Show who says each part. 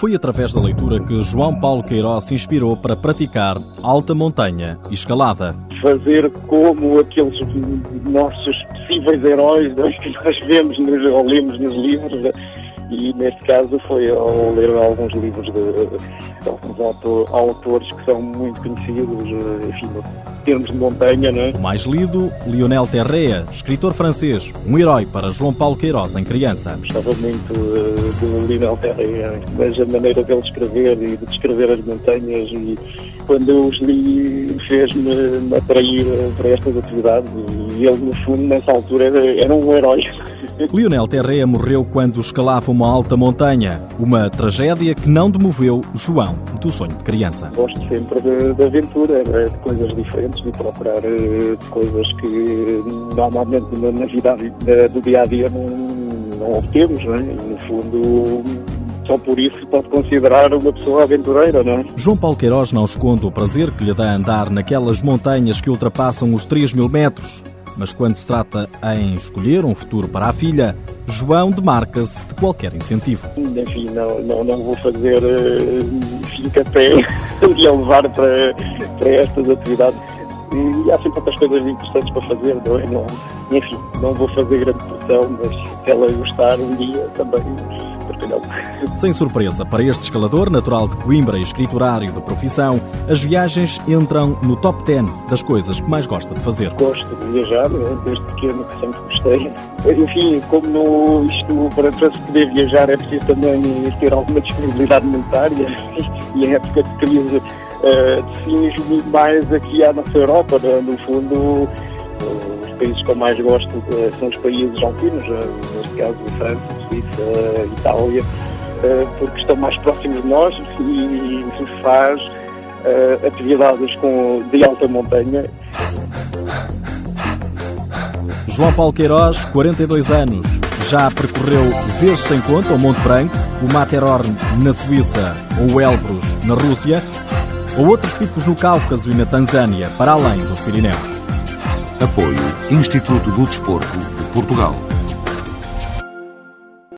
Speaker 1: Foi através da leitura que João Paulo Queiroz se inspirou para praticar alta montanha e escalada.
Speaker 2: Fazer como aqueles nossos possíveis heróis que nós vemos ou lemos nos livros e neste caso foi ao ler alguns livros de, de alguns autor, autores que são muito conhecidos, enfim, em termos de montanha, não é?
Speaker 1: O mais lido, Lionel Terrea, escritor francês, um herói para João Paulo Queiroz em criança.
Speaker 2: Gostava muito de Lionel Terrea, mas a maneira dele escrever e de descrever as montanhas e quando eu os li fez-me atrair para estas atividades e ele no fundo nessa altura era um herói.
Speaker 1: Lionel Terrea morreu quando escalava uma alta montanha, uma tragédia que não demoveu João do sonho de criança.
Speaker 2: Gosto sempre de, de aventura, de coisas diferentes, de procurar de coisas que normalmente na vida do dia a dia não, não obtemos, não é? E, no fundo só por isso pode considerar uma pessoa aventureira, não é?
Speaker 1: João Paulo Queiroz não esconde o prazer que lhe dá andar naquelas montanhas que ultrapassam os 3 mil metros. Mas quando se trata em escolher um futuro para a filha, João demarca-se de qualquer incentivo.
Speaker 2: Enfim, não, não, não vou fazer uh, fica-pé e a levar para, para estas atividades. E há sempre outras coisas interessantes para fazer, não é? Não, enfim, não vou fazer grande pressão, mas se ela gostar um dia também
Speaker 1: sem surpresa, para este escalador natural de Coimbra e escriturário de profissão, as viagens entram no top 10 das coisas que mais gosta de fazer.
Speaker 2: Gosto de viajar, desde pequeno que sempre gostei. Enfim, como isto, para, para se poder viajar é preciso também ter alguma disponibilidade monetária e em época de crise uh, define mais aqui à nossa Europa, no fundo os países que eu mais gosto uh, são os países alpinos, uh, neste caso França, Suíça, Itália, uh, porque estão mais próximos de nós e se faz atividades com, de alta montanha.
Speaker 1: João Paulo Queiroz, 42 anos, já percorreu vezes sem conta o Monte Branco, o Matterhorn na Suíça ou o Elbrus na Rússia, ou outros picos no Cáucaso e na Tanzânia, para além dos Pirineus.
Speaker 3: Apoio Instituto do Desporto de Portugal.